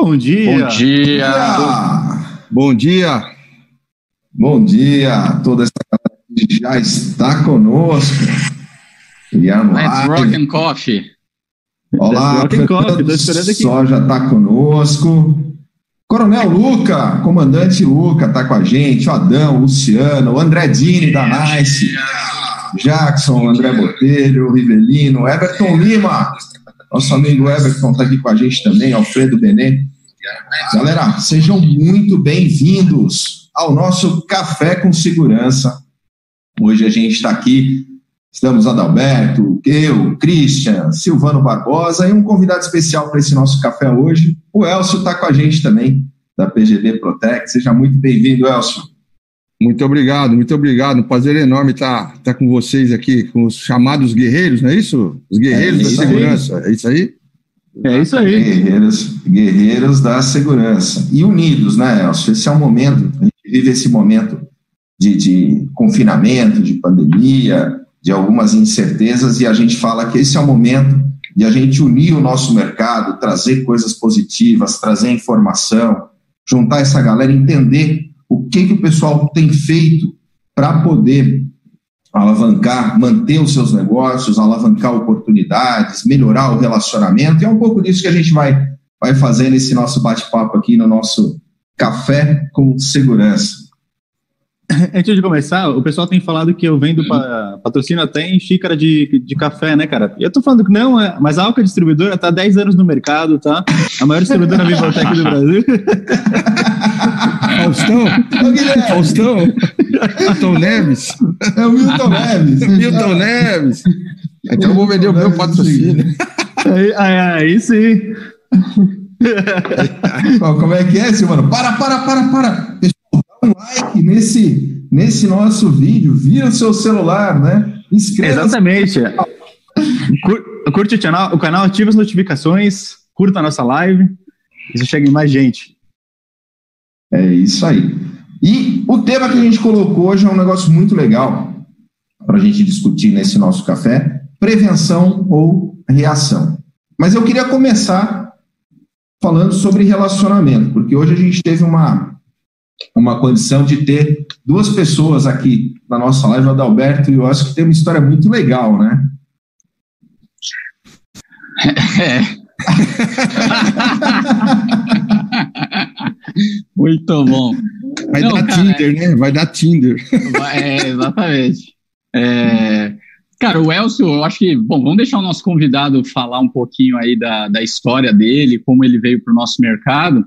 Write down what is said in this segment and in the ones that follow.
Bom dia. Bom dia. Bom dia. Bom dia. Toda essa galera que já está conosco. Guilherme Let's rock and coffee. Olá, rock and coffee. Esperando aqui. Só já está conosco. Coronel Luca, comandante Luca, está com a gente. O Adão, o Luciano, o André Dini da Nice. Jackson, André Botelho, Rivelino, Everton Lima, nosso amigo Everton está aqui com a gente também, Alfredo Benê. Galera, sejam muito bem-vindos ao nosso Café com Segurança. Hoje a gente está aqui, estamos Adalberto, eu, Christian, Silvano Barbosa e um convidado especial para esse nosso café hoje. O Elcio está com a gente também, da PGD Protect. Seja muito bem-vindo, Elcio. Muito obrigado, muito obrigado. Um prazer enorme estar, estar com vocês aqui, com os chamados guerreiros, não é isso? Os guerreiros é da segurança, é isso aí? É isso aí. Guerreiros, guerreiros da segurança. E unidos, né, Elcio? Esse é o momento, a gente vive esse momento de, de confinamento, de pandemia, de algumas incertezas, e a gente fala que esse é o momento de a gente unir o nosso mercado, trazer coisas positivas, trazer informação, juntar essa galera, entender o que, que o pessoal tem feito para poder alavancar, manter os seus negócios, alavancar oportunidades, melhorar o relacionamento. E é um pouco disso que a gente vai, vai fazer nesse nosso bate-papo aqui no nosso Café com Segurança. Antes de começar, o pessoal tem falado que eu vendo para patrocínio até em xícara de, de café, né, cara? E eu tô falando que não, é, mas a Alca Distribuidora tá há 10 anos no mercado, tá? A maior distribuidora biblioteca do Brasil. Faustão? Faustão? Milton Neves? É o Milton Neves. Milton Neves. Então eu vou vender o meu patrocínio. Aí, aí, aí sim. Como é que é, Silvano? Para, para, para, para. Um like nesse, nesse nosso vídeo. Vira o seu celular, né? Inscreva Exatamente. Curte o canal, o canal, ativa as notificações, curta a nossa live. Isso chega em mais gente. É isso aí. E o tema que a gente colocou hoje é um negócio muito legal para a gente discutir nesse nosso café: prevenção ou reação. Mas eu queria começar falando sobre relacionamento, porque hoje a gente teve uma, uma condição de ter duas pessoas aqui na nossa live, o Adalberto e o Oscar, que tem uma história muito legal, né? É. Muito bom. Vai Não, dar cara, Tinder, né? Vai dar Tinder. É, exatamente. É, cara, o Elcio, eu acho que, bom, vamos deixar o nosso convidado falar um pouquinho aí da, da história dele, como ele veio para o nosso mercado.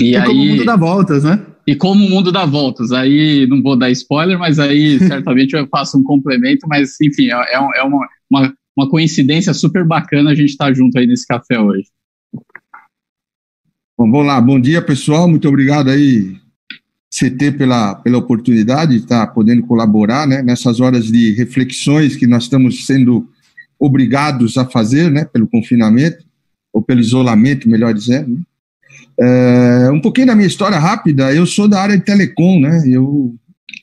E, e aí, como o mundo dá voltas, né? E como o mundo dá voltas. Aí não vou dar spoiler, mas aí certamente eu faço um complemento, mas enfim, é, é uma, uma, uma coincidência super bacana a gente estar tá junto aí nesse café hoje. Bom, vamos lá. Bom dia, pessoal. Muito obrigado aí, CT, pela, pela oportunidade de estar podendo colaborar né, nessas horas de reflexões que nós estamos sendo obrigados a fazer né, pelo confinamento, ou pelo isolamento, melhor dizendo. Né? É, um pouquinho da minha história rápida. Eu sou da área de telecom, né? Eu,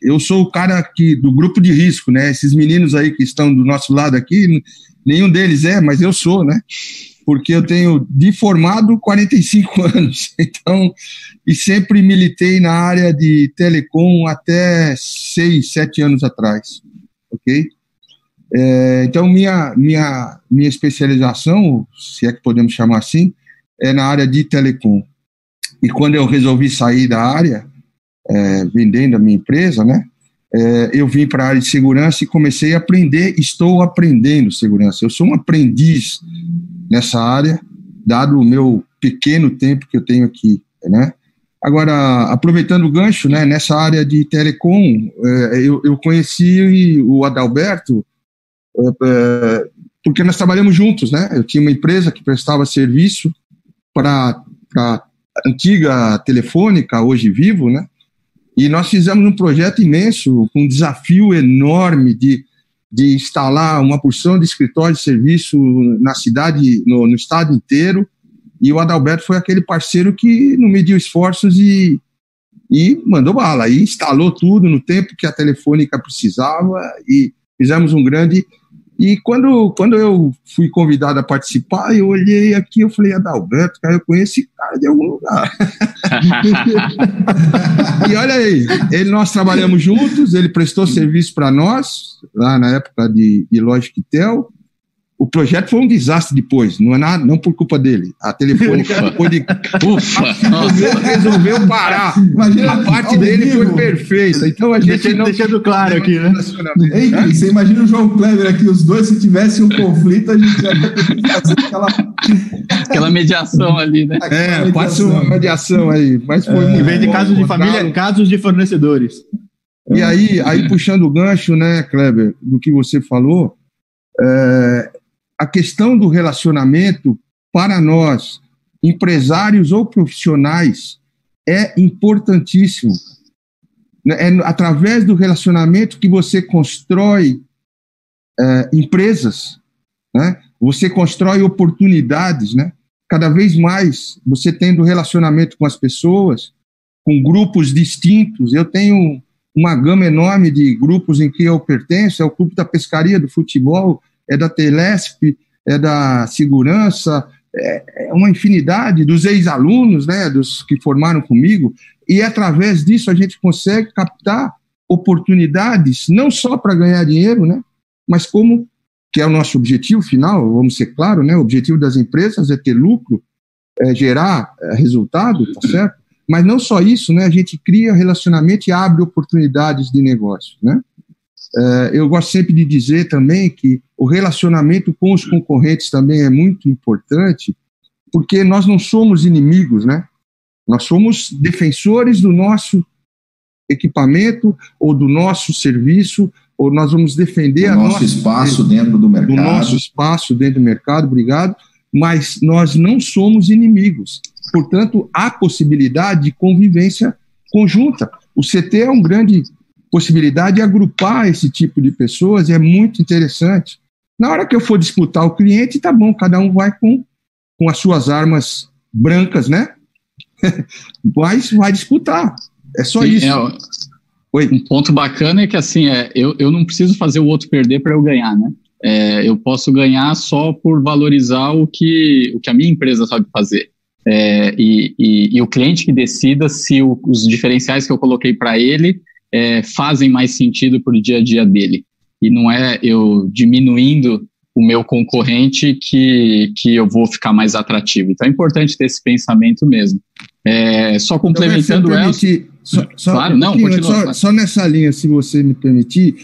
eu sou o cara que, do grupo de risco, né? Esses meninos aí que estão do nosso lado aqui, nenhum deles é, mas eu sou, né? porque eu tenho de formado 45 anos, então, e sempre militei na área de telecom até 6, 7 anos atrás, ok? É, então, minha, minha, minha especialização, se é que podemos chamar assim, é na área de telecom. E quando eu resolvi sair da área, é, vendendo a minha empresa, né, é, eu vim para a área de segurança e comecei a aprender, estou aprendendo segurança. Eu sou um aprendiz nessa área, dado o meu pequeno tempo que eu tenho aqui, né? Agora, aproveitando o gancho, né, nessa área de telecom, é, eu, eu conheci o Adalberto é, é, porque nós trabalhamos juntos, né? Eu tinha uma empresa que prestava serviço para antiga telefônica, hoje vivo, né? E nós fizemos um projeto imenso, um desafio enorme de de instalar uma porção de escritórios de serviço na cidade, no, no estado inteiro, e o Adalberto foi aquele parceiro que não mediu esforços e, e mandou bala, e instalou tudo no tempo que a telefônica precisava, e fizemos um grande E quando, quando eu fui convidado a participar, eu olhei aqui, eu falei, Adalberto, cara, eu conheço esse cara de algum lugar. e olha aí, ele, nós trabalhamos juntos, ele prestou serviço para nós, lá na época de, de Logic Tel, o projeto foi um desastre depois, não é nada, não por culpa dele. A telefônica depois de Ufa, resolveu, resolveu parar. Imagina, a parte dele foi perfeita. Então a gente deixando, não deixando claro aqui, né? Ei, você imagina o João Kleber aqui, os dois, se tivesse um conflito, a gente já ia fazer aquela aquela mediação ali, né? É, pode ser uma mediação aí, mas foi é, Em vez de casos de família, casos de fornecedores. E aí, aí puxando o gancho, né, Kleber, do que você falou, é, a questão do relacionamento para nós, empresários ou profissionais, é importantíssimo. É através do relacionamento que você constrói é, empresas, né? você constrói oportunidades. Né? Cada vez mais você tendo relacionamento com as pessoas, com grupos distintos. Eu tenho uma gama enorme de grupos em que eu pertenço, é o Clube da Pescaria, do Futebol, é da Telesp, é da segurança, é, é uma infinidade dos ex-alunos, né, dos que formaram comigo, e através disso a gente consegue captar oportunidades, não só para ganhar dinheiro, né, mas como, que é o nosso objetivo final, vamos ser claro, né, o objetivo das empresas é ter lucro, é gerar é, resultado, tá certo? Mas não só isso, né, a gente cria relacionamento e abre oportunidades de negócio, né? É, eu gosto sempre de dizer também que o relacionamento com os concorrentes também é muito importante, porque nós não somos inimigos, né? Nós somos defensores do nosso equipamento ou do nosso serviço, ou nós vamos defender o nosso espaço dentro do mercado. O nosso espaço dentro do mercado, obrigado. Mas nós não somos inimigos. Portanto, há possibilidade de convivência conjunta. O CT é um grande possibilidade de agrupar esse tipo de pessoas é muito interessante. Na hora que eu for disputar o cliente, tá bom, cada um vai com, com as suas armas brancas, né? Mas vai disputar. É só Sim, isso. É, Oi. Um ponto bacana é que assim, é, eu, eu não preciso fazer o outro perder para eu ganhar, né? É, eu posso ganhar só por valorizar o que, o que a minha empresa sabe fazer. É, e, e, e, o cliente que decida se o, os diferenciais que eu coloquei para ele é, fazem mais sentido para o dia a dia dele. E não é eu diminuindo o meu concorrente que, que eu vou ficar mais atrativo. Então é importante ter esse pensamento mesmo. É, só complementando então, permitir, só, só, claro, um não, continua, só, claro. só nessa linha, se você me permitir,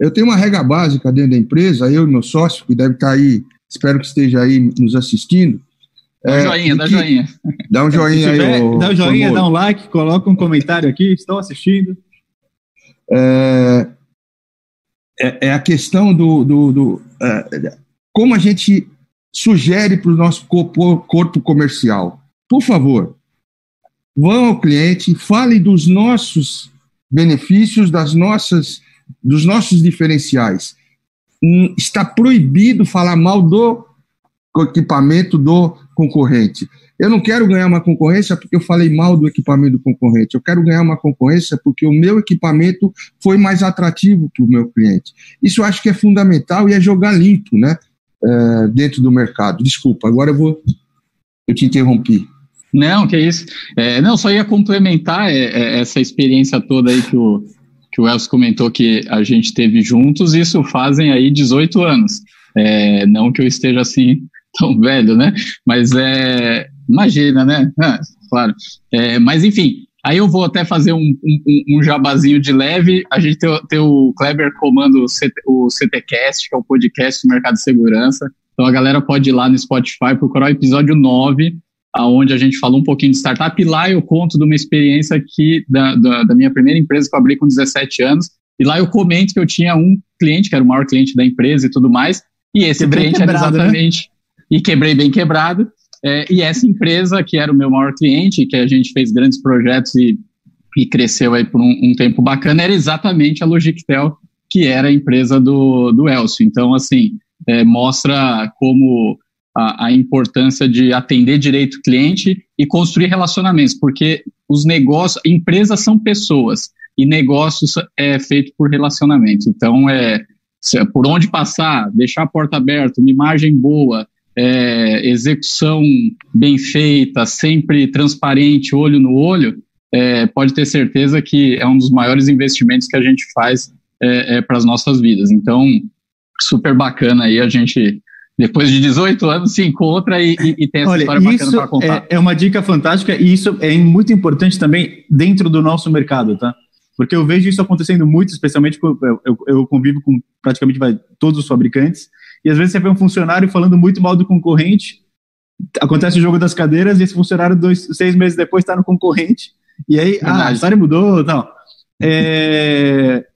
eu tenho uma regra básica dentro da empresa, eu e meu sócio, que deve estar aí, espero que esteja aí nos assistindo. Dá um é, joinha, dá joinha. Dá um joinha tiver, aí. dá um joinha, dá um like, coloca um comentário aqui, estão assistindo é, é, é a questão do, do, do é, como a gente sugere para o nosso corpo, corpo comercial. Por favor, vão ao cliente, fale dos nossos benefícios, das nossas, dos nossos diferenciais. Hum, está proibido falar mal do equipamento do concorrente. Eu não quero ganhar uma concorrência porque eu falei mal do equipamento do concorrente. Eu quero ganhar uma concorrência porque o meu equipamento foi mais atrativo para o meu cliente. Isso eu acho que é fundamental e é jogar limpo, né? É, dentro do mercado. Desculpa, agora eu vou. Eu te interrompi. Não, que isso. É, não, só ia complementar é, é, essa experiência toda aí que o, que o Elcio comentou que a gente teve juntos. Isso fazem aí 18 anos. É, não que eu esteja assim tão velho, né? Mas é, Imagina, né? Ah, claro. É, mas enfim, aí eu vou até fazer um, um, um jabazinho de leve. A gente tem, tem o Kleber comando o, CT, o CTCast, que é o podcast do Mercado de Segurança. Então a galera pode ir lá no Spotify procurar o episódio 9, aonde a gente falou um pouquinho de startup. E lá eu conto de uma experiência aqui da, da, da minha primeira empresa que eu abri com 17 anos. E lá eu comento que eu tinha um cliente, que era o maior cliente da empresa e tudo mais. E esse quebrei cliente era né? exatamente. Né? E quebrei bem quebrado. É, e essa empresa, que era o meu maior cliente, que a gente fez grandes projetos e, e cresceu aí por um, um tempo bacana, era exatamente a Logictel, que era a empresa do, do Elcio. Então, assim, é, mostra como a, a, importância de atender direito o cliente e construir relacionamentos, porque os negócios, empresas são pessoas e negócios é feito por relacionamento. Então, é, por onde passar, deixar a porta aberta, uma imagem boa, é, execução bem feita, sempre transparente, olho no olho, é, pode ter certeza que é um dos maiores investimentos que a gente faz é, é para as nossas vidas. Então, super bacana aí a gente depois de 18 anos se encontra e, e, e tem essa Olha, história bacana para contar. É, é uma dica fantástica e isso é muito importante também dentro do nosso mercado, tá? Porque eu vejo isso acontecendo muito, especialmente eu, eu, convivo com praticamente todos os fabricantes, e às vezes você vê um funcionário falando muito mal do concorrente, acontece o jogo das cadeiras, e esse funcionário, dois, seis meses depois, está no concorrente, e aí, Verdade. ah, a história mudou, não. É,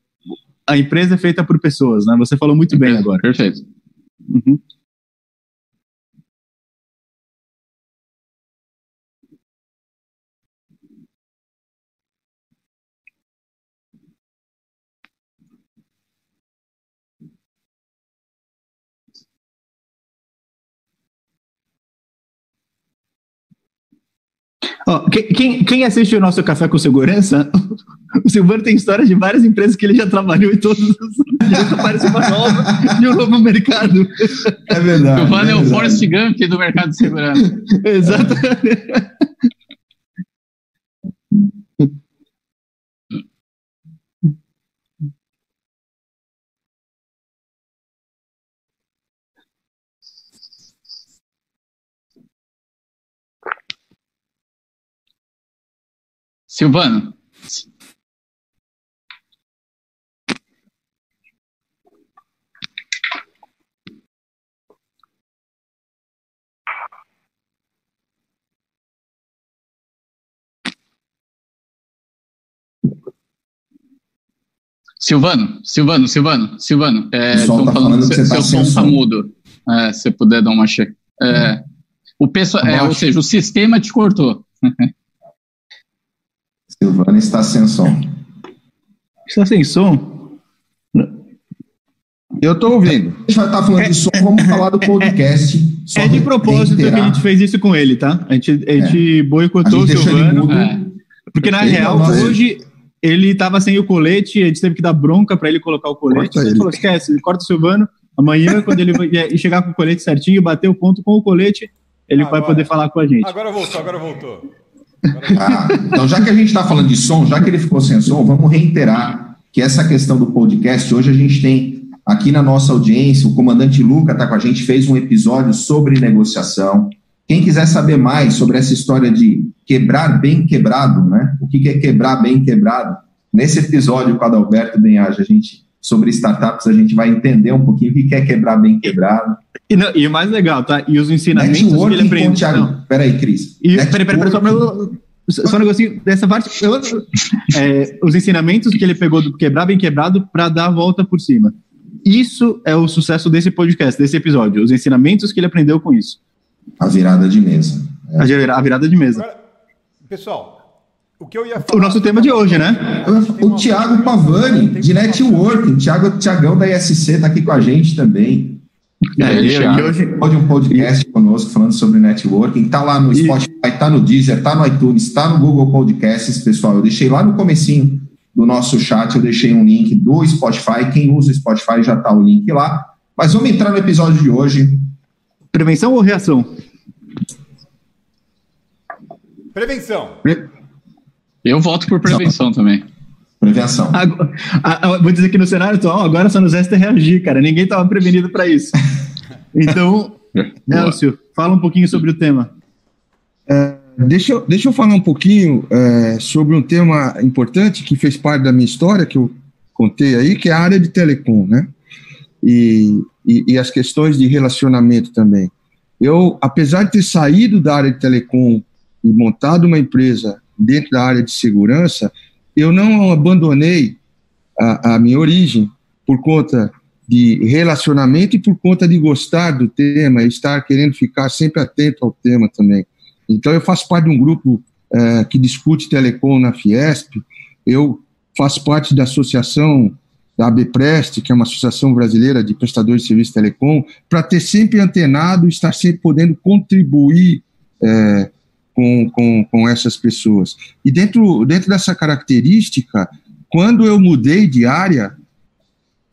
a empresa é feita por pessoas, né? Você falou muito bem agora. Perfeito. Uhum. Oh, quem, quem, assiste o nosso Café com Segurança, o Silvano tem histórias de várias empresas que ele já trabalhou e todos os dias aparece uma nova de um novo mercado. É verdade. O Silvano é, é o Forrest Gump do mercado de segurança. Exatamente. Silvano. Silvano, Silvano, Silvano, Silvano, é, estão tá falando, que seu, tá seu som tá mudo. É, se puder dar uma check. É, o pessoal, é, ou seja, o sistema te cortou. Silvana está sem som. Está sem som? Eu estou ouvindo. A gente vai estar falando de som, vamos falar do podcast. É de propósito que a gente fez isso com ele, tá? A gente, a gente é. boicotou a gente o Silvano. É. Porque, na real, hoje ele estava sem o colete, a gente teve que dar bronca para ele colocar o colete. Corta ele falou: esquece, corta o Silvano. Amanhã, quando ele chegar com o colete certinho, bater o ponto com o colete, ele agora, vai poder falar com a gente. Agora voltou, agora voltou. Ah, então, já que a gente está falando de som, já que ele ficou sem som, vamos reiterar que essa questão do podcast, hoje a gente tem aqui na nossa audiência, o comandante Luca está com a gente, fez um episódio sobre negociação. Quem quiser saber mais sobre essa história de quebrar bem quebrado, né? O que é quebrar bem quebrado? Nesse episódio com Adalberto Benhaja, a gente sobre startups, a gente vai entender um pouquinho o que é quebrar bem quebrado. E, não, e o mais legal, tá? E os ensinamentos Networking que ele aprende. Thiago, peraí, Cris. E, peraí, peraí, peraí, só, pra, só um negocinho dessa parte. Eu, é, os ensinamentos que ele pegou do quebrar bem quebrado para dar a volta por cima. Isso é o sucesso desse podcast, desse episódio. Os ensinamentos que ele aprendeu com isso. A virada de mesa. É. A virada de mesa. Agora, pessoal, o que eu ia falar. O nosso tema de hoje, né? O Tiago Pavani, de networking. Tiago Tiagão da ISC está aqui com a gente também. É, ele, hoje pode um podcast e... conosco falando sobre networking. Está lá no Spotify, está no Deezer, está no iTunes, está no Google Podcasts, pessoal. Eu deixei lá no comecinho do nosso chat, eu deixei um link do Spotify. Quem usa o Spotify já está o link lá. Mas vamos entrar no episódio de hoje. Prevenção ou reação? Prevenção. Pre eu voto por prevenção Não. também. Prevenção. Agora, a, a, vou dizer que no cenário atual, agora só nos resta reagir, cara. Ninguém estava prevenido para isso. Então, Elcio, fala um pouquinho sobre o tema. É, deixa, eu, deixa eu falar um pouquinho é, sobre um tema importante que fez parte da minha história, que eu contei aí, que é a área de telecom, né? E, e, e as questões de relacionamento também. Eu, apesar de ter saído da área de telecom e montado uma empresa dentro da área de segurança, eu não abandonei a, a minha origem por conta de relacionamento e por conta de gostar do tema, estar querendo ficar sempre atento ao tema também. Então, eu faço parte de um grupo é, que discute telecom na Fiesp, eu faço parte da associação da ABPrest, que é uma associação brasileira de prestadores de serviço telecom, para ter sempre antenado, estar sempre podendo contribuir é, com, com, com essas pessoas. E dentro, dentro dessa característica, quando eu mudei de área,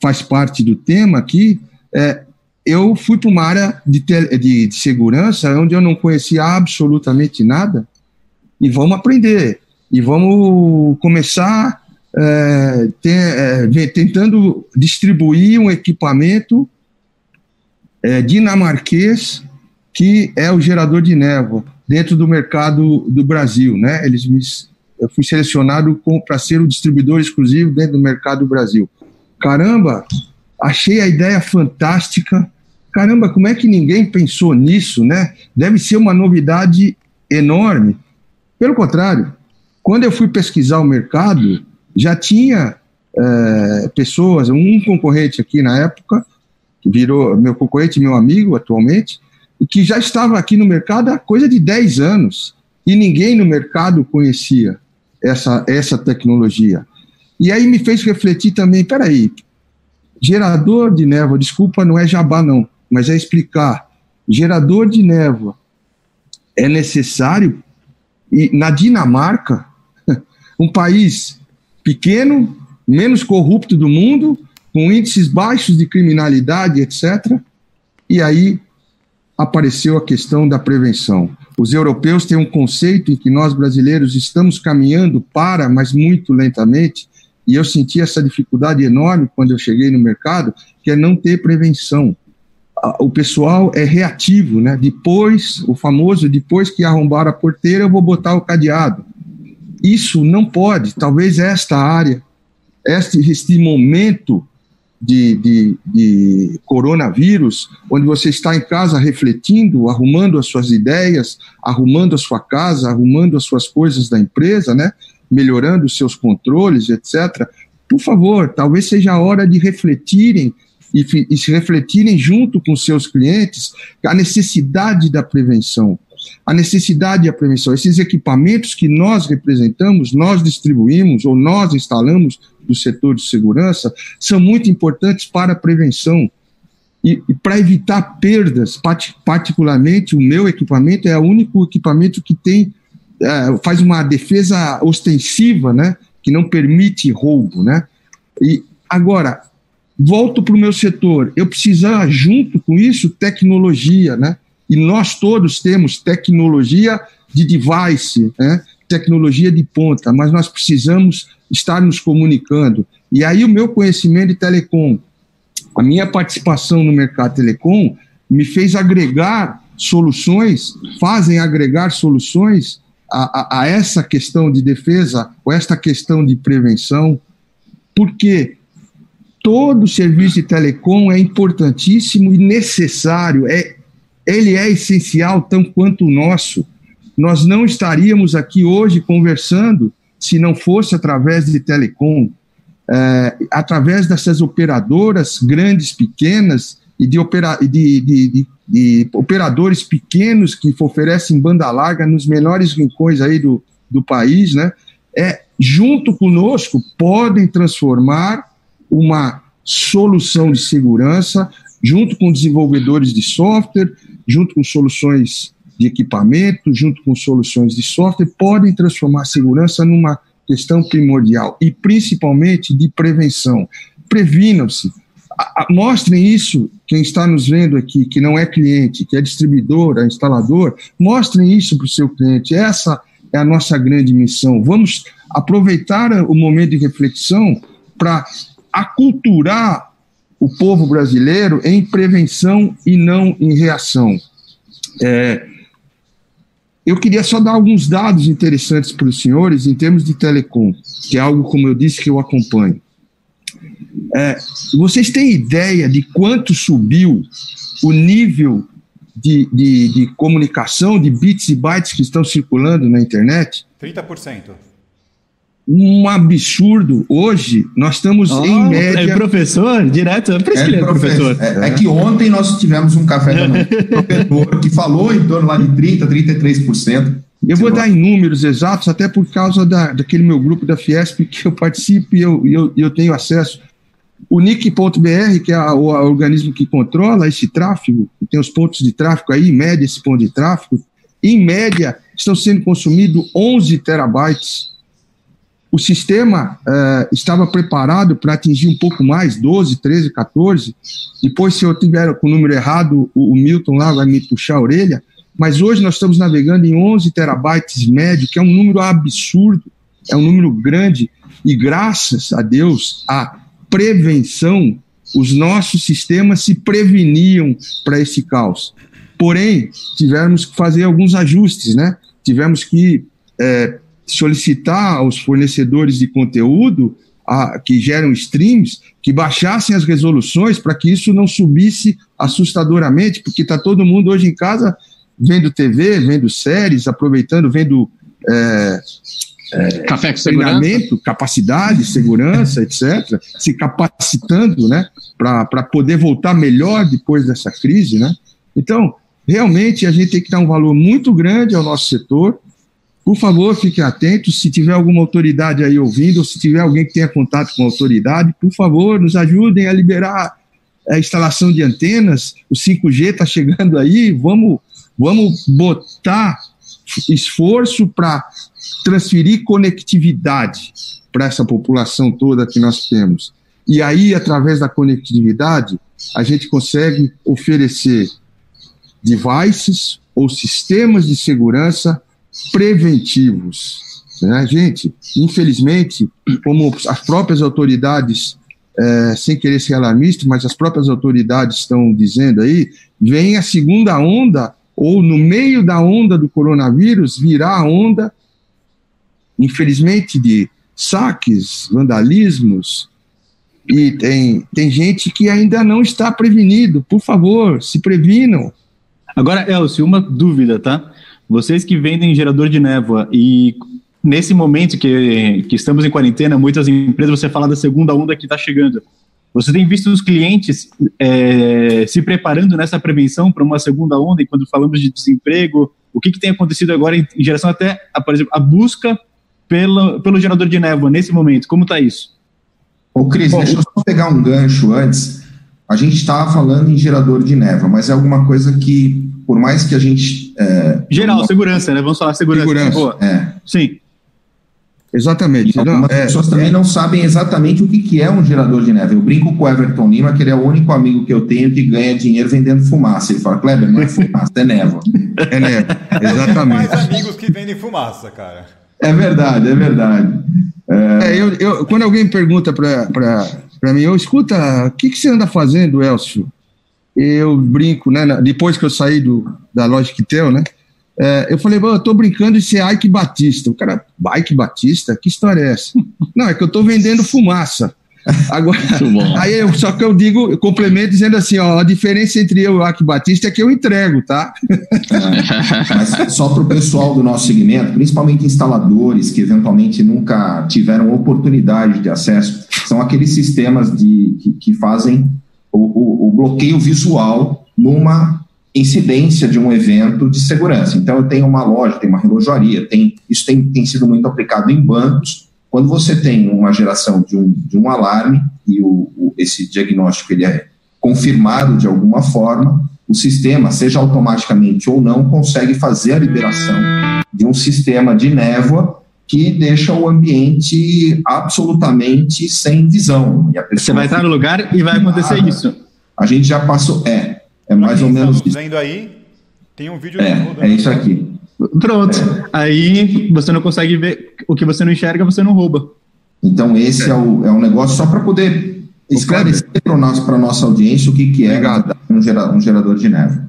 faz parte do tema aqui, é, eu fui para uma área de, de, de, segurança onde eu não conhecia absolutamente nada e vamos aprender e vamos começar é, ter, é, tentando distribuir um equipamento é, dinamarquês que é o gerador de névoa dentro do mercado do Brasil, né? Eles me, eu fui selecionado para ser o distribuidor exclusivo dentro do mercado do Brasil. Caramba, achei a ideia fantástica. Caramba, como é que ninguém pensou nisso, né? Deve ser uma novidade enorme. Pelo contrário, quando eu fui pesquisar o mercado, já tinha é, pessoas, um concorrente aqui na época, que virou meu concorrente, meu amigo atualmente, que já estava aqui no mercado há coisa de 10 anos, e ninguém no mercado conhecia essa, essa tecnologia. E aí me fez refletir também, peraí, gerador de névoa, desculpa, não é jabá não, mas é explicar, gerador de névoa é necessário, e na Dinamarca, um país pequeno, menos corrupto do mundo, com índices baixos de criminalidade, etc. E aí apareceu a questão da prevenção. Os europeus têm um conceito em que nós brasileiros estamos caminhando para, mas muito lentamente, e eu senti essa dificuldade enorme quando eu cheguei no mercado, que é não ter prevenção. O pessoal é reativo, né? Depois, o famoso, depois que arrombar a porteira, eu vou botar o cadeado. Isso não pode. Talvez esta área, este, este momento de, de, de, coronavírus, onde você está em casa refletindo, arrumando as suas ideias, arrumando a sua casa, arrumando as suas coisas da empresa, né? melhorando os seus controles, etc. Por favor, talvez seja a hora de refletirem e, e se refletirem junto com seus clientes a necessidade da prevenção a necessidade da prevenção. Esses equipamentos que nós representamos, nós distribuímos ou nós instalamos do setor de segurança, são muito importantes para a prevenção. E, e para evitar perdas, particularmente o meu equipamento é o único equipamento que tem é, faz uma defesa ostensiva, né, que não permite roubo, né. E agora volto para o meu setor, eu precisar junto com isso tecnologia, né. E nós todos temos tecnologia de device, né, tecnologia de ponta, mas nós precisamos estar nos comunicando. E aí o meu conhecimento de telecom, a minha participação no mercado telecom me fez agregar soluções, fazem agregar soluções a, a, a essa questão de defesa ou esta questão de prevenção, porque todo serviço de telecom é importantíssimo e necessário, é, ele é essencial tão quanto o nosso. Nós não estaríamos aqui hoje conversando se não fosse através de telecom, é, através dessas operadoras grandes, pequenas, e de, opera, de, de, de, operadores pequenos que oferecem banda larga nos menores rincões aí do, do país, né? É, junto conosco, podem transformar uma solução de segurança, junto com desenvolvedores de software, junto com soluções de equipamento, junto com soluções de software, podem transformar a segurança numa questão primordial e principalmente de prevenção. Previnam-se. Mostrem isso, quem está nos vendo aqui, que não é cliente, que é distribuidor, é instalador, mostrem isso para o seu cliente. Essa é a nossa grande missão. Vamos aproveitar o momento de reflexão para aculturar o povo brasileiro em prevenção e não em reação. É, eu queria só dar alguns dados interessantes para os senhores em termos de telecom, que é algo, como eu disse, que eu acompanho. É, vocês têm ideia de quanto subiu o nível de, de, de, comunicação, de bits e bytes que estão circulando na internet? 30% um absurdo. Hoje, nós estamos oh, em média. É professor? Direto? É por isso é, que ele é professor. É, é, que ontem nós tivemos um café da manhã professor que falou em torno lá de 30%, 33%. Eu vou dar em números exatos, até por causa da, daquele meu grupo da Fiesp que eu participo e eu, eu, eu tenho acesso. O NIC.br, que é o, o organismo que controla esse tráfego, tem os pontos de tráfego aí, em média esse ponto de tráfego, em média estão sendo consumidos 11 terabytes o sistema uh, estava preparado para atingir um pouco mais, 12, 13, 14. Depois, se eu tiver com o número errado, o, o, Milton lá vai me puxar a orelha. Mas hoje nós estamos navegando em 11 terabytes médio, que é um número absurdo, é um número grande. E graças a Deus, a prevenção, os nossos sistemas se preveniam para esse caos. Porém, tivemos que fazer alguns ajustes, né? Tivemos que é, solicitar aos fornecedores de conteúdo a, que geram streams que baixassem as resoluções para que isso não subisse assustadoramente, porque está todo mundo hoje em casa vendo TV, vendo séries, aproveitando, vendo é, é, Café com treinamento, capacidade, segurança, etc., se capacitando né, para poder voltar melhor depois dessa crise. Né? Então, realmente, a gente tem que dar um valor muito grande ao nosso setor, por favor, fiquem atentos. Se tiver alguma autoridade aí ouvindo, ou se tiver alguém que tenha contato com a autoridade, por favor, nos ajudem a liberar a instalação de antenas. O 5G está chegando aí. Vamos, vamos botar esforço para transferir conectividade para essa população toda que nós temos. E aí, através da conectividade, a gente consegue oferecer devices ou sistemas de segurança preventivos. Né? Gente, infelizmente, como as próprias autoridades, é, sem querer ser alarmista, mas as próprias autoridades estão dizendo aí, vem a segunda onda, ou no meio da onda do coronavírus, virá a onda, infelizmente, de saques, vandalismos, e tem, tem gente que ainda não está prevenido. Por favor, se previnam. Agora, Elcio, uma dúvida, tá? Vocês que vendem gerador de névoa e nesse momento que, que estamos em quarentena, muitas empresas, você fala da segunda onda que está chegando. Você tem visto os clientes é, se preparando nessa prevenção para uma segunda onda? E quando falamos de desemprego, o que, que tem acontecido agora em, em geração até, a, por exemplo, a busca pelo, pelo gerador de névoa nesse momento? Como está isso? Ô, Cris, Bom, deixa eu só pegar um gancho antes. A gente estava falando em gerador de névoa, mas é alguma coisa que por mais que a gente. É, Geral, segurança, né? Vamos falar segurança. Segurança. É. Sim. Exatamente. E algumas não, é, pessoas também é. não sabem exatamente o que, que é um gerador de neve. Eu brinco com o Everton Lima, que ele é o único amigo que eu tenho que ganha dinheiro vendendo fumaça. Ele fala, Kleber, não é fumaça, é névoa. É névoa, exatamente. mais amigos que vendem fumaça, cara. É verdade, é verdade. É... é eu, eu, quando alguém pergunta para mim, eu escuta, o que, que você anda fazendo, Elcio? Eu brinco, né? Depois que eu saí do, da Tel, né? É, eu falei, eu tô brincando de ser Ike Batista. O cara, Ike Batista? Que história é essa? Não, é que eu tô vendendo fumaça. Agora, aí eu, só que eu digo, eu complemento dizendo assim, ó, a diferença entre eu e o Ike Batista é que eu entrego, tá? Mas só para o pessoal do nosso segmento, principalmente instaladores que eventualmente nunca tiveram oportunidade de acesso, são aqueles sistemas de, que, que fazem o, o, o bloqueio visual numa incidência de um evento de segurança. Então, eu tenho uma loja, tenho uma relojoaria, tem, isso tem, tem sido muito aplicado em bancos. Quando você tem uma geração de um, de um alarme e o, o, esse diagnóstico ele é confirmado de alguma forma, o sistema, seja automaticamente ou não, consegue fazer a liberação de um sistema de névoa que deixa o ambiente absolutamente sem visão. Você vai estar no lugar e vai acontecer nada. isso. A gente já passou, é, é mais ou menos isso. vendo aí, tem um vídeo É, é isso aqui. Pronto. É. Aí você não consegue ver o que você não enxerga, você não rouba. Então esse é, é o, é um negócio só para poder esclarecer para a nossa audiência o que, que é um, gerador, um gerador de neve.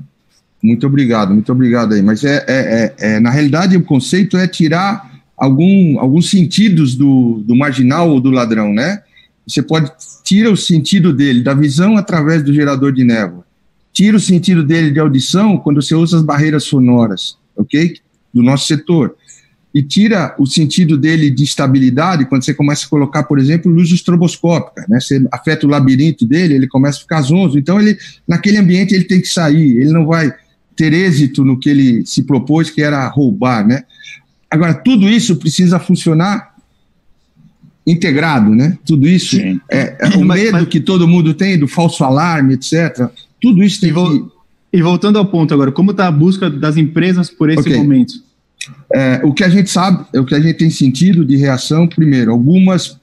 Muito obrigado, muito obrigado aí. Mas é, é, é, é, na realidade o conceito é tirar algum, alguns sentidos do, do marginal ou do ladrão, né? Você pode tira o sentido dele da visão através do gerador de névoa, tira o sentido dele de audição quando você usa as barreiras sonoras, ok? Do nosso setor. E tira o sentido dele de estabilidade quando você começa a colocar, por exemplo, luz estroboscópica, né? Você afeta o labirinto dele, ele começa a ficar zonzo. Então, ele, naquele ambiente, ele tem que sair, ele não vai ter êxito no que ele se propôs, que era roubar, né? Agora, tudo isso precisa funcionar integrado, né? Tudo isso, é, é, o medo mas, que todo mundo tem do falso alarme, etc. Tudo isso tem e, vo, que... e voltando ao ponto agora, como está a busca das empresas por esse okay. momento? É, o que a gente sabe, o que a gente tem sentido de reação, primeiro, algumas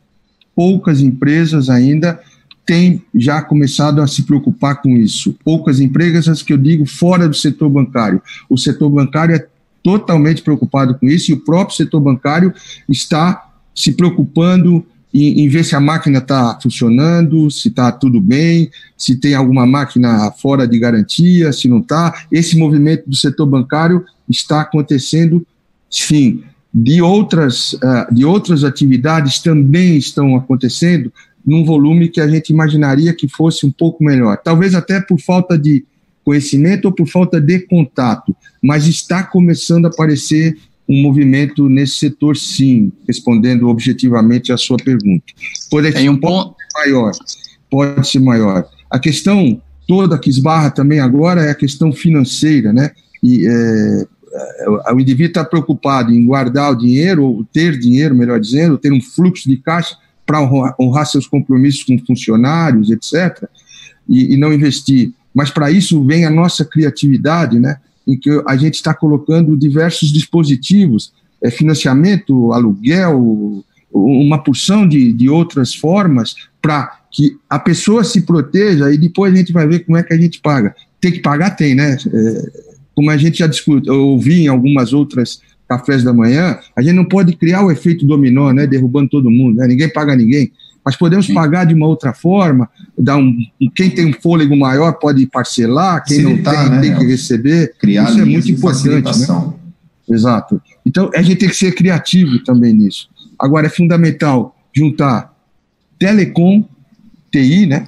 poucas empresas ainda têm já começado a se preocupar com isso. Poucas empresas que eu digo fora do setor bancário. O setor bancário é totalmente preocupado com isso e o próprio setor bancário está se preocupando em, em ver se a máquina está funcionando, se está tudo bem, se tem alguma máquina fora de garantia, se não está. Esse movimento do setor bancário está acontecendo, sim. De outras, uh, de outras atividades também estão acontecendo num volume que a gente imaginaria que fosse um pouco melhor. Talvez até por falta de conhecimento ou por falta de contato, mas está começando a aparecer um movimento nesse setor, sim, respondendo objetivamente à sua pergunta. Pode, ser um ponto maior, pode ser maior. A questão toda que esbarra também agora é a questão financeira, né? E é, o indivíduo está preocupado em guardar o dinheiro, ou ter dinheiro, melhor dizendo, ter um fluxo de caixa para honrar, honrar, seus compromissos com funcionários, etc., e, e não investir. Mas para isso vem a nossa criatividade, né? em que a gente está colocando diversos dispositivos, é, financiamento, aluguel, uma porção de, de outras formas para que a pessoa se proteja e depois a gente vai ver como é que a gente paga. Tem que pagar, tem, né? É, como a gente já discute, eu ouvi em algumas outras cafés da manhã, a gente não pode criar o efeito dominó, né? Derrubando todo mundo, né? Ninguém paga ninguém mas podemos Sim. pagar de uma outra forma, dar um, quem tem um fôlego maior pode parcelar, quem Facilitar, não tem né? tem que receber. Criar Isso é muito importante. Né? Exato. Então, a gente tem que ser criativo também nisso. Agora, é fundamental juntar telecom, TI, né,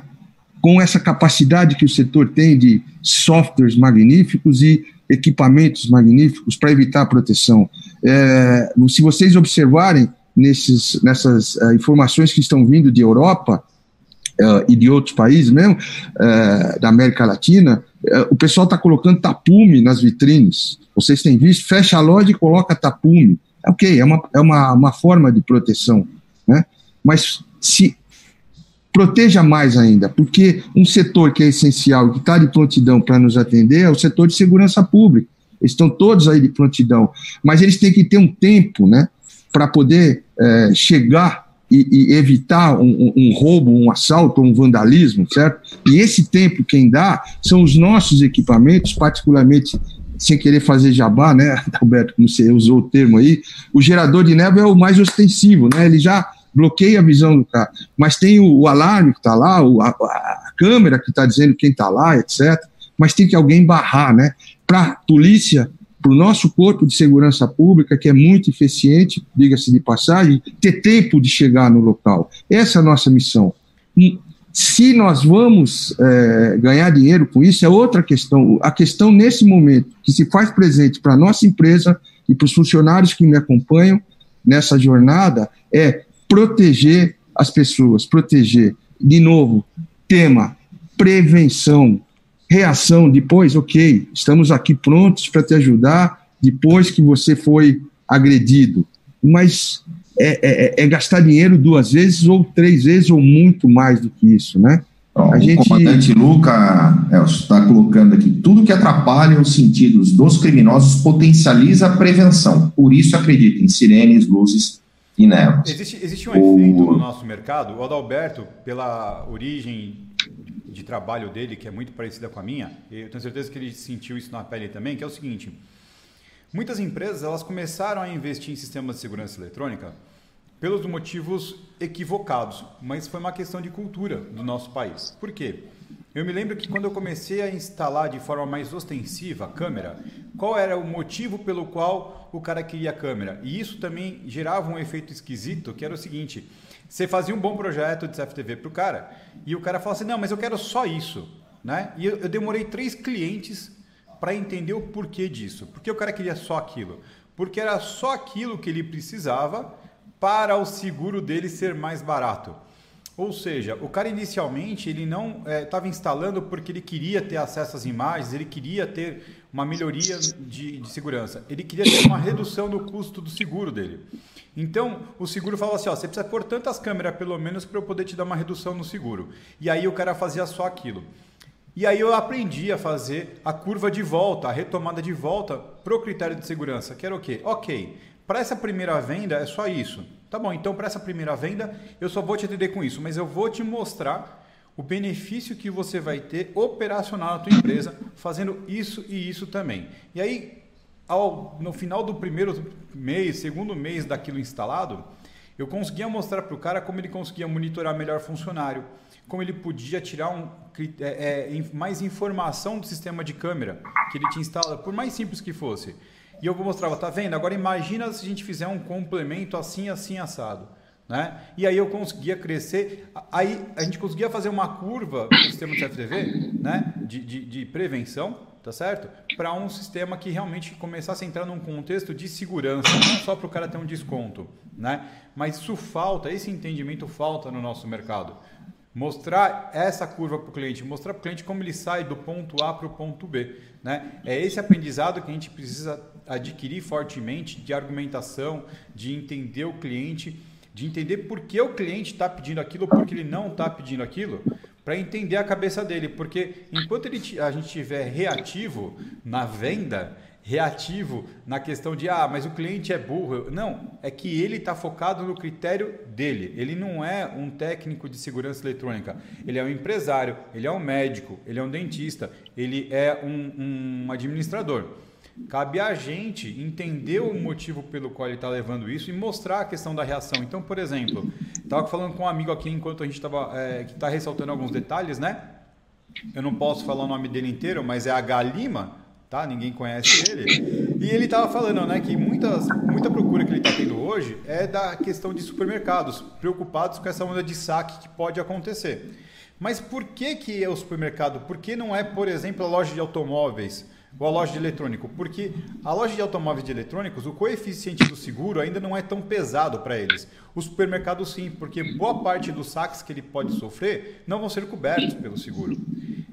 com essa capacidade que o setor tem de softwares magníficos e equipamentos magníficos para evitar a proteção. É, se vocês observarem, nesses, nessas uh, informações que estão vindo de Europa uh, e de outros países mesmo, uh, da América Latina, o pessoal está colocando tapume nas vitrines. Vocês têm visto? Fecha a loja e coloca tapume. É ok, é uma, é uma, uma forma de proteção. Né? Mas se proteja mais ainda, porque um setor que é essencial, que está de prontidão para nos atender, é o setor de segurança pública. Eles estão todos aí de prontidão, mas eles têm que ter um tempo, né, para poder é, chegar e, e evitar um, um, roubo, um assalto, um vandalismo, certo? E esse tempo quem dá são os nossos equipamentos, particularmente sem querer fazer jabá, né, Alberto, como você usou o termo aí, o gerador de névoa é o mais ostensivo, né? Ele já bloqueia a visão do carro, mas tem o, o alarme que está lá, o, a, a, câmera que está dizendo quem está lá, etc. Mas tem que alguém barrar, né? Para polícia para o nosso corpo de segurança pública, que é muito eficiente, diga-se de passagem, ter tempo de chegar no local. Essa é a nossa missão. E se nós vamos é, ganhar dinheiro com isso, é outra questão. A questão, nesse momento, que se faz presente para a nossa empresa e para os funcionários que me acompanham nessa jornada, é proteger as pessoas, proteger. De novo, tema prevenção, reação depois, ok, estamos aqui prontos para te ajudar depois que você foi agredido. Mas é, é, é, gastar dinheiro duas vezes ou três vezes ou muito mais do que isso, né? Bom, a gente... O comandante Luca está colocando aqui, tudo que atrapalha os sentidos dos criminosos potencializa a prevenção. Por isso acredita em sirenes, luzes e névoas. Existe, existe um o... efeito no nosso mercado, o Adalberto, pela origem de trabalho dele, que é muito parecida com a minha, eu tenho certeza que ele sentiu isso na pele também, que é o seguinte: muitas empresas elas começaram a investir em sistemas de segurança eletrônica pelos motivos equivocados, mas foi uma questão de cultura do nosso país. Por quê? Eu me lembro que quando eu comecei a instalar de forma mais ostensiva a câmera, qual era o motivo pelo qual o cara queria a câmera? E isso também gerava um efeito esquisito, que era o seguinte: você fazia um bom projeto de CFTV para o cara e o cara falava assim: não, mas eu quero só isso. Né? E eu, eu demorei três clientes para entender o porquê disso. Porque o cara queria só aquilo? Porque era só aquilo que ele precisava para o seguro dele ser mais barato. Ou seja, o cara inicialmente ele não estava é, instalando porque ele queria ter acesso às imagens, ele queria ter uma melhoria de, de segurança, ele queria ter uma redução no custo do seguro dele. Então, o seguro falava assim: ó, você precisa pôr tantas câmeras pelo menos para eu poder te dar uma redução no seguro. E aí o cara fazia só aquilo. E aí eu aprendi a fazer a curva de volta, a retomada de volta para o critério de segurança, que era o quê? Ok, para essa primeira venda é só isso. Tá bom, então para essa primeira venda eu só vou te atender com isso, mas eu vou te mostrar o benefício que você vai ter operacional na tua empresa fazendo isso e isso também. E aí, ao, no final do primeiro mês, segundo mês daquilo instalado, eu conseguia mostrar para o cara como ele conseguia monitorar melhor funcionário, como ele podia tirar um, é, é, mais informação do sistema de câmera que ele tinha instalado, por mais simples que fosse. E eu mostrava, tá vendo? Agora imagina se a gente fizer um complemento assim, assim, assado. Né? E aí eu conseguia crescer, aí a gente conseguia fazer uma curva no sistema de CFTV, né? de, de, de prevenção, tá certo? Para um sistema que realmente começasse a entrar num contexto de segurança, não só para o cara ter um desconto, né? Mas isso falta, esse entendimento falta no nosso mercado. Mostrar essa curva para o cliente, mostrar para o cliente como ele sai do ponto A para o ponto B. Né? É esse aprendizado que a gente precisa adquirir fortemente de argumentação, de entender o cliente de entender por que o cliente está pedindo aquilo ou por que ele não está pedindo aquilo, para entender a cabeça dele. Porque enquanto ele, a gente estiver reativo na venda, reativo na questão de, ah, mas o cliente é burro. Não, é que ele está focado no critério dele. Ele não é um técnico de segurança eletrônica. Ele é um empresário, ele é um médico, ele é um dentista, ele é um, um administrador. Cabe a gente entender o motivo pelo qual ele está levando isso e mostrar a questão da reação. Então, por exemplo, estava falando com um amigo aqui enquanto a gente estava é, que está ressaltando alguns detalhes, né? Eu não posso falar o nome dele inteiro, mas é a Galima, tá? Ninguém conhece ele. E ele estava falando, né, que muitas, muita procura que ele está tendo hoje é da questão de supermercados, preocupados com essa onda de saque que pode acontecer. Mas por que que é o supermercado? Por que não é, por exemplo, a loja de automóveis? Ou a loja de eletrônico? Porque a loja de automóveis de eletrônicos, o coeficiente do seguro ainda não é tão pesado para eles. O supermercado sim, porque boa parte dos saques que ele pode sofrer não vão ser cobertos pelo seguro.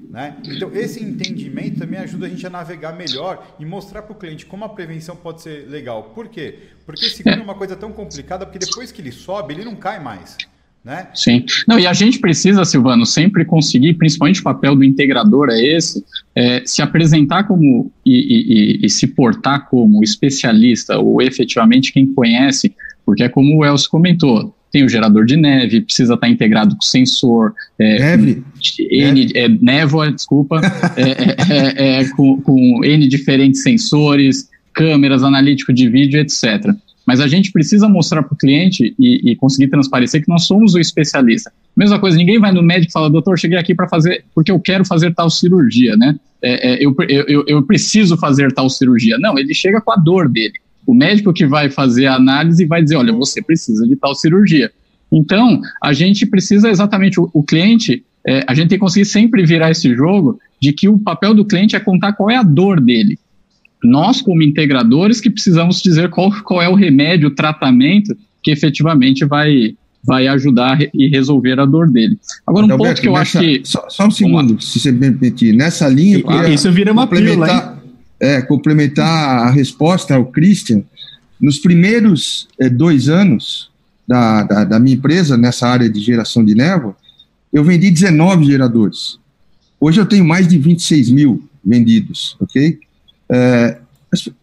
Né? Então, esse entendimento também ajuda a gente a navegar melhor e mostrar para o cliente como a prevenção pode ser legal. Por quê? Porque seguro é uma coisa tão complicada, porque depois que ele sobe, ele não cai mais. Né? Sim. Não, e a gente precisa, Silvano, sempre conseguir, principalmente o papel do integrador é esse, é, se apresentar como e, e, e, se portar como especialista ou efetivamente quem conhece, porque é como o Elcio comentou, tem o gerador de neve, precisa estar integrado com sensor, é, neve? N, é, névoa, desculpa, é, é, é, com, com N diferentes sensores, câmeras, analítico de vídeo, etc. Mas a gente precisa mostrar para o cliente e, e, conseguir transparecer que nós somos o especialista. Mesma coisa, ninguém vai no médico e fala, doutor, cheguei aqui para fazer, porque eu quero fazer tal cirurgia, né? É, é, eu, eu, eu preciso fazer tal cirurgia. Não, ele chega com a dor dele. O médico que vai fazer a análise vai dizer, olha, você precisa de tal cirurgia. Então, a gente precisa exatamente, o, o cliente, é, a gente tem que conseguir sempre virar esse jogo de que o papel do cliente é contar qual é a dor dele nós, como integradores, que precisamos dizer qual, qual é o remédio, o tratamento que efetivamente vai, vai ajudar e resolver a dor dele. Agora, um Alberto, ponto que eu nessa, acho que. Só, só um segundo, se você me permitir. Nessa linha. Ah, isso vira uma pílula, É, complementar a resposta ao Christian. Nos primeiros é, dois anos da, da, da minha empresa, nessa área de geração de névoa, eu vendi 19 geradores. Hoje eu tenho mais de 26 mil vendidos, ok? É,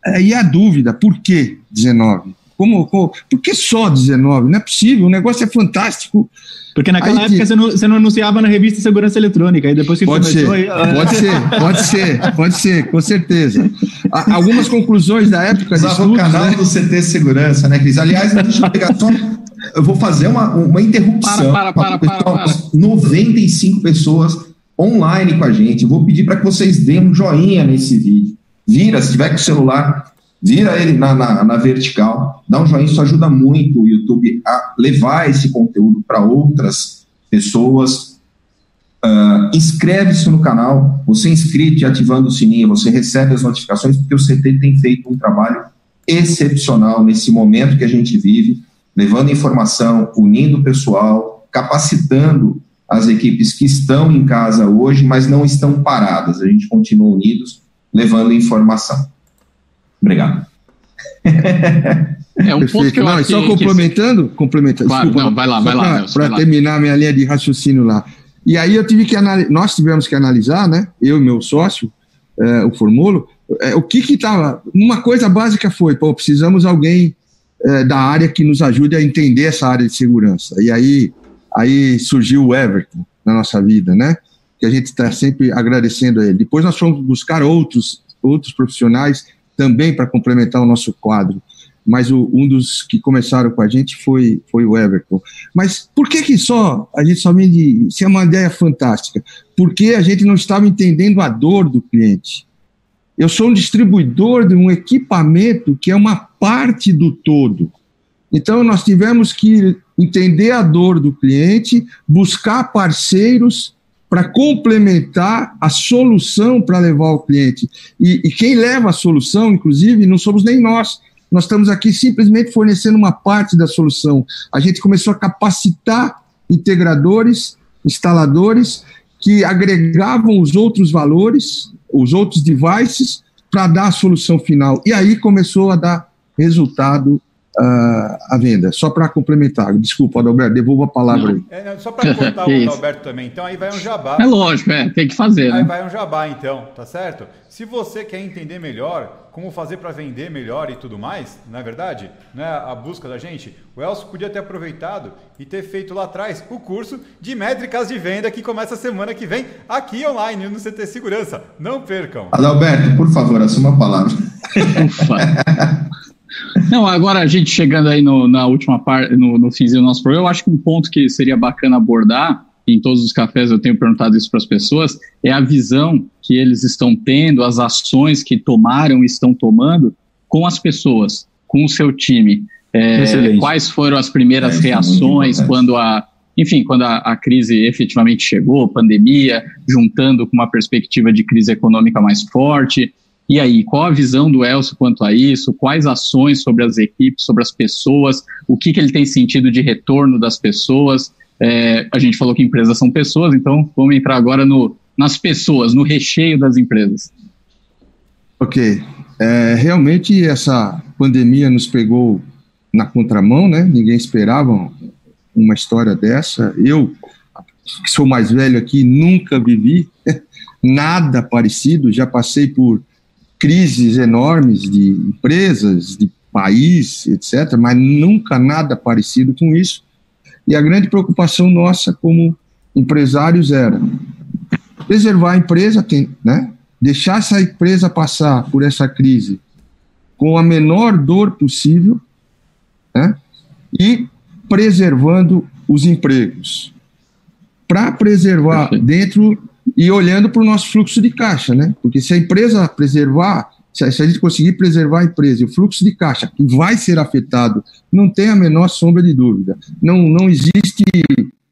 aí a dúvida, por que 19? Como, como, por que só 19? Não é possível, o negócio é fantástico. Porque naquela aí, época você, não, você não, anunciava na revista Segurança Eletrônica, aí depois que pode começou... Ser, aí... Pode ser, pode ser, pode ser, com certeza. Algumas conclusões da época... Usava o canal né? do CT Segurança, né, Cris? Aliás, deixa eu pegar só... Eu vou fazer uma, uma interrupção. Para, para, para, para, para. 95 pessoas online com a gente. Eu vou pedir para que vocês deem um joinha nesse vídeo vira, se tiver com o celular, vira ele na, na, na, vertical, dá um joinha, isso ajuda muito o YouTube a levar esse conteúdo para outras pessoas. Uh, Inscreve-se no canal, você é inscrito e ativando o sininho, você recebe as notificações, porque o CT tem feito um trabalho excepcional nesse momento que a gente vive, levando informação, unindo o pessoal, capacitando as equipes que estão em casa hoje, mas não estão paradas. A gente continua unidos levando informação. Obrigado. É um Perfeito. ponto que eu não, só complementando, que... complementando, claro, desculpa, não, vai lá, vai lá. Para terminar minha linha de raciocínio lá. E aí eu tive que nós tivemos que analisar, né? Eu e meu sócio, é, o Formulo, é, o que que estava. Uma coisa básica foi, pô, precisamos alguém é, da área que nos ajude a entender essa área de segurança. E aí, aí surgiu o Everton na nossa vida, né? Que a gente está sempre agradecendo a ele. Depois nós fomos buscar outros, outros profissionais também para complementar o nosso quadro. Mas o, um dos que começaram com a gente foi, foi o Everton. Mas por que que só, a gente somente, isso é uma ideia fantástica, porque a gente não estava entendendo a dor do cliente. Eu sou um distribuidor de um equipamento que é uma parte do todo. Então, nós tivemos que entender a dor do cliente, buscar parceiros para complementar a solução para levar o cliente. E, e, quem leva a solução, inclusive, não somos nem nós. Nós estamos aqui simplesmente fornecendo uma parte da solução. A gente começou a capacitar integradores, instaladores, que agregavam os outros valores os outros devices para dar a solução final. E aí começou a dar resultado uh, a venda. Só para complementar, desculpa, Adalberto, devolvo a palavra aí. É, só para cortar o Adalberto também, então aí vai um jabá. É lógico, é, tem que fazer. Aí né? vai um jabá então, tá certo? Se você quer entender melhor como fazer para vender melhor e tudo mais, não é verdade? Não é a busca da gente? O Elcio podia ter aproveitado e ter feito lá atrás o curso de métricas de venda que começa semana que vem aqui online no CT Segurança. Não percam. Adalberto, por favor, assuma a palavra. Ufa. Não, agora a gente chegando aí no, na última parte, no, no finzinho do nosso programa, eu acho que um ponto que seria bacana abordar, em todos os cafés eu tenho perguntado isso para as pessoas, é a visão que eles estão tendo, as ações que tomaram e estão tomando com as pessoas, com o seu time. É, quais foram as primeiras é, reações quando a, enfim, quando a, a, crise efetivamente chegou, pandemia, juntando com uma perspectiva de crise econômica mais forte, e aí, qual a visão do Elcio quanto a isso? Quais ações sobre as equipes, sobre as pessoas? O que, que ele tem sentido de retorno das pessoas? É, a gente falou que empresas são pessoas, então vamos entrar agora no, nas pessoas, no recheio das empresas. Ok. É, realmente essa pandemia nos pegou na contramão, né? Ninguém esperava uma história dessa. Eu, que sou mais velho aqui, nunca vivi nada parecido. Já passei por crises enormes de empresas, de país, etc., mas nunca nada parecido com isso. E a grande preocupação nossa como empresários era preservar a empresa, né? deixar essa empresa passar por essa crise com a menor dor possível né? e preservando os empregos. Para preservar dentro e olhando para o nosso fluxo de caixa, né? Porque se a empresa preservar, se a gente conseguir preservar a empresa e o fluxo de caixa que vai ser afetado, não tem a menor sombra de dúvida. Não, não existe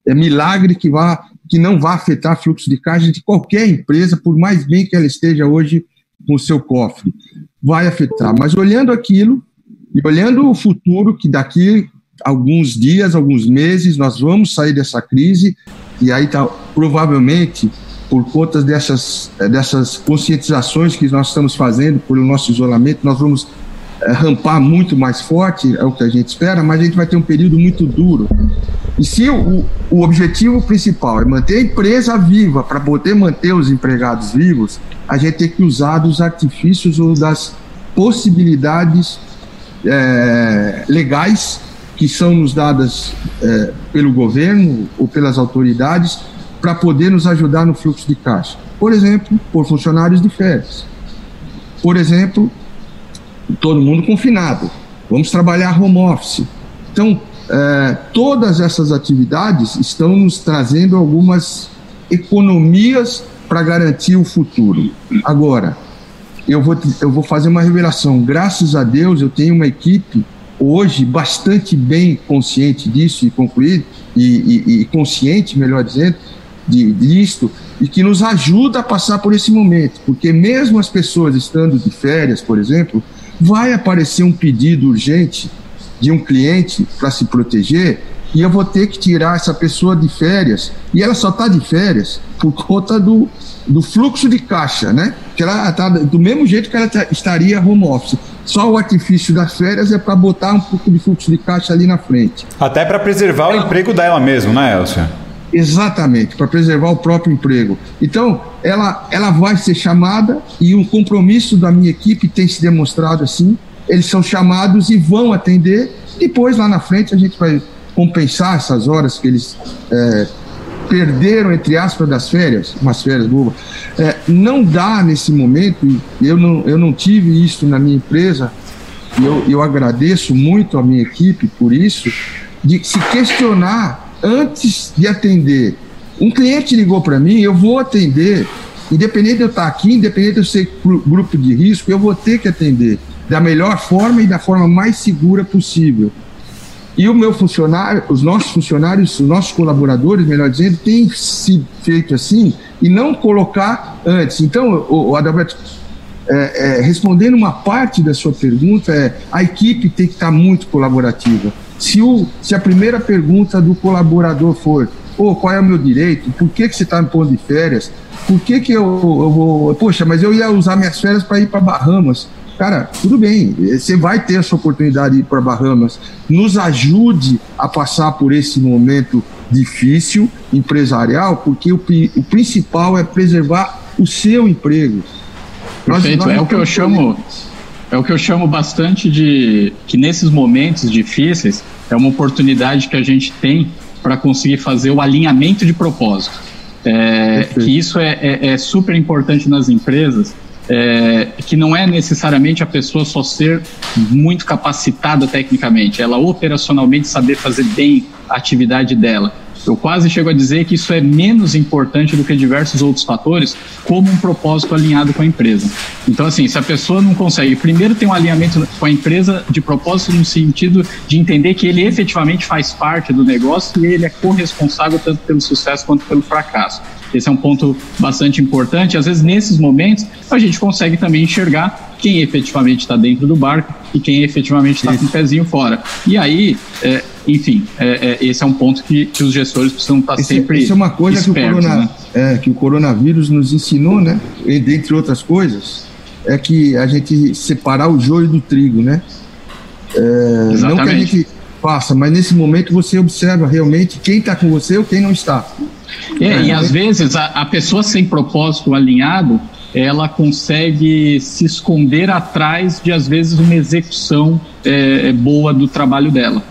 é, milagre que, vá, que não vá afetar o fluxo de caixa de qualquer empresa, por mais bem que ela esteja hoje com o seu cofre. Vai afetar. Mas olhando aquilo e olhando o futuro, que daqui alguns dias, alguns meses, nós vamos sair dessa crise, e aí tá, provavelmente por conta dessas, eh, dessas conscientizações que nós estamos fazendo, pelo nosso isolamento, nós vamos é, rampar muito mais forte, é o que a gente espera, mas a gente vai ter um período muito duro. E se o, o objetivo principal é manter a empresa viva, para poder manter os empregados vivos, a gente tem que usar dos artifícios ou das possibilidades é, legais que são nos dadas é, pelo governo ou pelas autoridades para poder nos ajudar no fluxo de caixa. Por exemplo, por funcionários de férias. Por exemplo, todo mundo confinado. Vamos trabalhar home office. Então, é, todas essas atividades estão nos trazendo algumas economias para garantir o futuro. Agora, eu vou, eu vou fazer uma revelação. Graças a Deus, eu tenho uma equipe hoje bastante bem consciente disso e concluído, e, e, e consciente, melhor dizendo, de, disto e que nos ajuda a passar por esse momento, porque mesmo as pessoas estando de férias, por exemplo, vai aparecer um pedido urgente de um cliente para se proteger e eu vou ter que tirar essa pessoa de férias e ela só está de férias por conta do, do fluxo de caixa, né? Que ela está do mesmo jeito que ela tá, estaria home office. Só o artifício das férias é para botar um pouco de fluxo de caixa ali na frente. Até para preservar o emprego dela mesmo, né, Elcia? Exatamente, para preservar o próprio emprego. Então, ela, ela vai ser chamada e o compromisso da minha equipe tem se demonstrado assim. Eles são chamados e vão atender. Depois, lá na frente, a gente vai compensar essas horas que eles é, perderam, entre aspas, das férias, umas férias boas. É, não dá nesse momento, eu não, eu não tive isso na minha empresa, eu, eu agradeço muito a minha equipe por isso, de se questionar antes de atender. Um cliente ligou para mim, eu vou atender, independente de eu estar aqui, independente de eu ser grupo de risco, eu vou ter que atender da melhor forma e da forma mais segura possível. E o meu funcionário, os nossos funcionários, os nossos colaboradores, melhor dizendo, têm sido feito assim e não colocar antes. Então, o, o Adalberto, é, é, respondendo uma parte da sua pergunta, é a equipe tem que estar muito colaborativa. Se, o, se a primeira pergunta do colaborador for oh, qual é o meu direito? Por que, que você está me pondo de férias? Por que, que eu, eu vou. Poxa, mas eu ia usar minhas férias para ir para Bahamas. Cara, tudo bem, você vai ter essa oportunidade de ir para Bahamas. Nos ajude a passar por esse momento difícil empresarial, porque o, o principal é preservar o seu emprego. Perfeito, nós, nós é o que eu chamo. É o que eu chamo bastante de que nesses momentos difíceis é uma oportunidade que a gente tem para conseguir fazer o alinhamento de propósito. É, que isso é, é, é super importante nas empresas é, que não é necessariamente a pessoa só ser muito capacitada tecnicamente, ela operacionalmente saber fazer bem a atividade dela. Eu quase chego a dizer que isso é menos importante do que diversos outros fatores, como um propósito alinhado com a empresa. Então, assim, se a pessoa não consegue, primeiro tem um alinhamento com a empresa de propósito no sentido de entender que ele efetivamente faz parte do negócio e ele é corresponsável tanto pelo sucesso quanto pelo fracasso. Esse é um ponto bastante importante. Às vezes, nesses momentos, a gente consegue também enxergar quem efetivamente está dentro do barco e quem efetivamente está com o pezinho fora. E aí, é, enfim, é, é, esse é um ponto que, que os gestores precisam estar tá esse, sempre. Isso é uma coisa espertos, que, o corona, né? é, que o coronavírus nos ensinou, né? E, dentre outras coisas, é que a gente separar o joio do trigo, né? É, não que a gente faça, mas nesse momento você observa realmente quem está com você ou quem não está. É, e às vezes a, a pessoa sem propósito alinhado, ela consegue se esconder atrás de, às vezes, uma execução é, é boa do trabalho dela.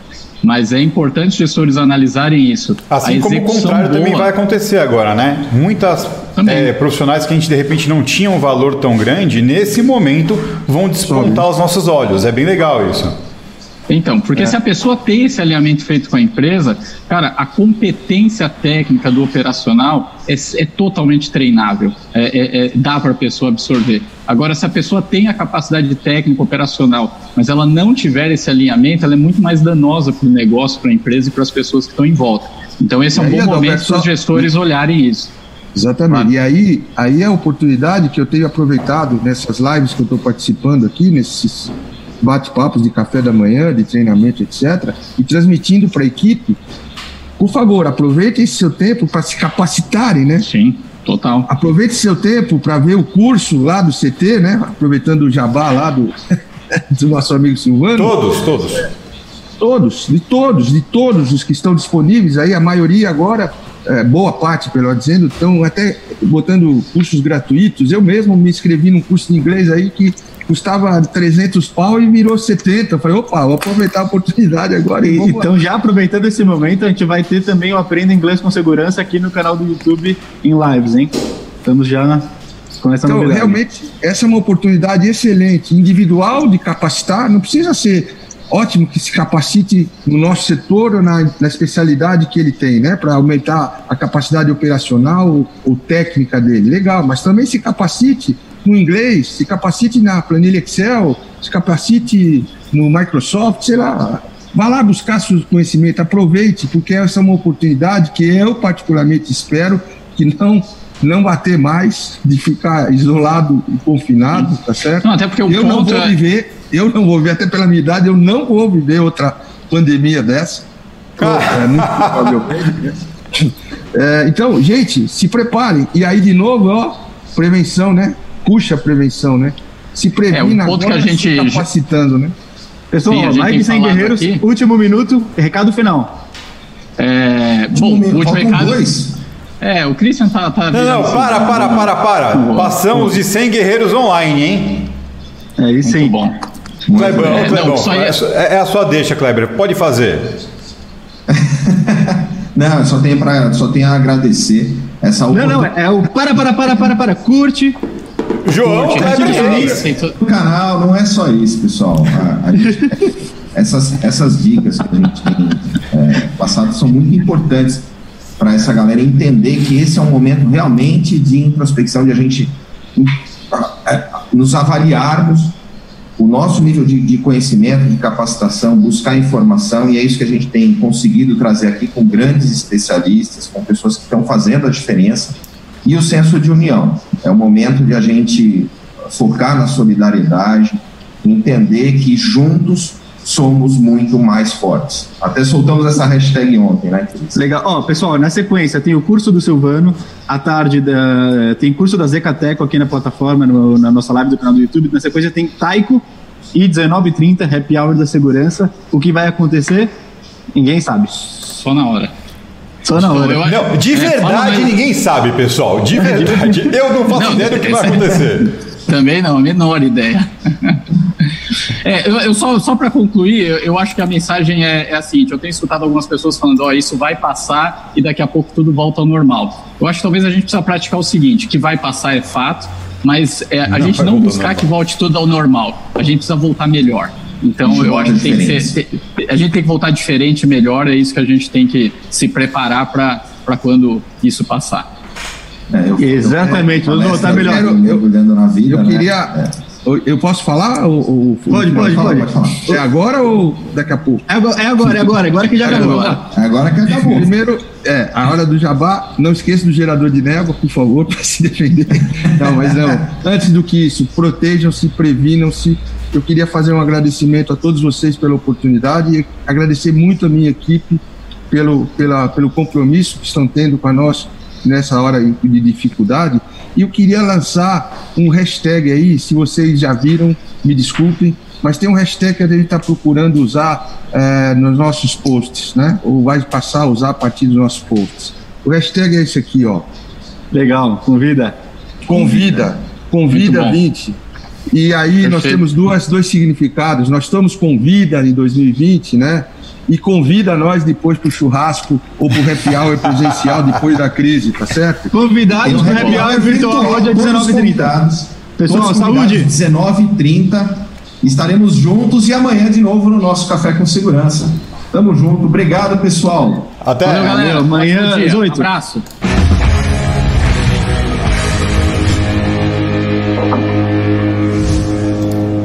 Mas é importante os gestores analisarem isso. Assim como o contrário boa, também vai acontecer agora, né? Muitas é, profissionais que a gente de repente não tinha um valor tão grande, nesse momento vão despontar os nossos olhos. É bem legal isso. Então, porque é. se a pessoa tem esse alinhamento feito com a empresa, cara, a competência técnica do operacional é, é totalmente treinável, é, é, é dá para a pessoa absorver. Agora, se a pessoa tem a capacidade técnica operacional, mas ela não tiver esse alinhamento, ela é muito mais danosa para o negócio, para a empresa e para as pessoas que estão em volta. Então, esse é um aí, bom momento para os gestores olharem isso. Exatamente. E aí, aí é a oportunidade que eu tenho aproveitado nessas lives que eu estou participando aqui, nesses bate-papos de café da manhã, de treinamento, etc., e transmitindo para a equipe. Por favor, aproveite esse seu tempo para se capacitarem, né? Sim, total. Aproveite seu tempo para ver o curso lá do CT, né? Aproveitando o jabá lá do, do nosso amigo Silvano. Todos, todos. Todos, de todos, de todos os que estão disponíveis aí, a maioria agora, é, boa parte, pelo dizendo, estão até botando cursos gratuitos. Eu mesmo me inscrevi num curso de inglês aí que custava 300 pau e virou 70. Eu falei, opa, vou aproveitar a oportunidade agora. E, então, já aproveitando esse momento, a gente vai ter também o Aprenda Inglês com Segurança aqui no canal do YouTube em lives, hein? Estamos já na, com essa então, novidade. realmente, essa é uma oportunidade excelente, individual de capacitar, não precisa ser ótimo que se capacite no nosso setor ou na, na especialidade que ele tem, né, para aumentar a capacidade operacional ou, ou técnica dele. Legal, mas também se capacite no inglês, se capacite na planilha Excel, se capacite no Microsoft, sei lá. Vá lá buscar seu conhecimento, aproveite, porque essa é uma oportunidade que eu particularmente espero que não não vá ter mais de ficar isolado e confinado, tá certo? Não, até porque o eu não vou é... viver, eu não vou viver, até pela minha idade, eu não vou viver outra pandemia dessa. é, muito provavelmente. Né? É, então, gente, se preparem. E aí, de novo, ó, prevenção, né? Puxa a prevenção, né? Se previne é, ponto agora, que a gente capacitando, né? Pessoal, Sim, live sem guerreiros, aqui. último minuto, recado final. É, bom, o último recado. Dois. É, o Christian tá. tá não, não, para, para, para, para. Passamos de 100 guerreiros online, hein? É isso aí. bom. Kleber, é, Kleber, não, é... É, é a sua deixa, Kleber. Pode fazer. não, só tenho, pra, só tenho a agradecer essa oportunidade. Não, não, é o para, para, para, para, para. Curte. João, curte, Kleber, o canal não é só isso, pessoal. A, a gente, essas, essas dicas que a gente tem é, passado são muito importantes para essa galera entender que esse é um momento realmente de introspecção, de a gente é, nos avaliarmos o nosso nível de, de, conhecimento, de capacitação, buscar informação, e é isso que a gente tem conseguido trazer aqui com grandes especialistas, com pessoas que estão fazendo a diferença, e o senso de união. É o momento de a gente focar na solidariedade, entender que juntos somos muito mais fortes. Até soltamos essa hashtag ontem, né? Legal. Ó, oh, pessoal, na sequência tem o curso do Silvano, à tarde da, tem curso da Zecateco aqui na plataforma, no, na nossa live do canal do YouTube. Na sequência tem Taiko e 19h30, Happy Hour da Segurança. O que vai acontecer? Ninguém sabe. Só na hora. Só na hora. Não, de é, verdade é, ninguém sabe, pessoal. De verdade. Eu não faço não, ideia do que vai acontecer. Também não, a menor ideia. É, eu, eu, só, só para concluir, eu, eu, acho que a mensagem é, é, a seguinte: eu tenho escutado algumas pessoas falando, ó, oh, isso vai passar e daqui a pouco tudo volta ao normal. Eu acho que talvez a gente precisa praticar o seguinte: que vai passar é fato, mas é, a não gente não buscar que volte tudo ao normal. A gente precisa voltar melhor. Então eu acho que tem que ser, a gente tem que voltar diferente, melhor. É isso que a gente tem que se preparar para quando isso passar. É, eu, Exatamente, vamos voltar melhor. Eu, eu, eu, na vida, eu né? queria. É eu posso falar? Ou, ou, pode, pode, pode, pode. É agora ou daqui a pouco? É agora, é agora, é agora, agora que já acabou. É agora que acabou. Primeiro, é, a hora do jabá, não esqueça do gerador de névoa, por favor, para se defender. Não, mas não. Antes do que isso, protejam-se, previnam-se. Eu queria fazer um agradecimento a todos vocês pela oportunidade e agradecer muito a minha equipe pelo, pela, pelo compromisso que estão tendo com a nós nessa hora de dificuldade. E eu queria lançar um hashtag aí, se vocês já viram, me desculpem, mas tem um hashtag que a gente está procurando usar é, nos nossos posts, né? Ou vai passar a usar a partir dos nossos posts. O hashtag é esse aqui, ó. Legal, convida. Convida, convida 20. E aí Perfeito. nós temos duas, dois significados. Nós estamos com vida em 2020, né? e convida nós depois para o churrasco ou para o happy hour presencial depois da crise, tá certo? Convidados para o happy hour virtual hoje é 19h30. Pessoal, saúde! 19h30. Estaremos juntos e amanhã de novo no nosso Café com Segurança. Tamo junto. Obrigado, pessoal. Até. Valeu, galera. Amanhã às 8. Um abraço.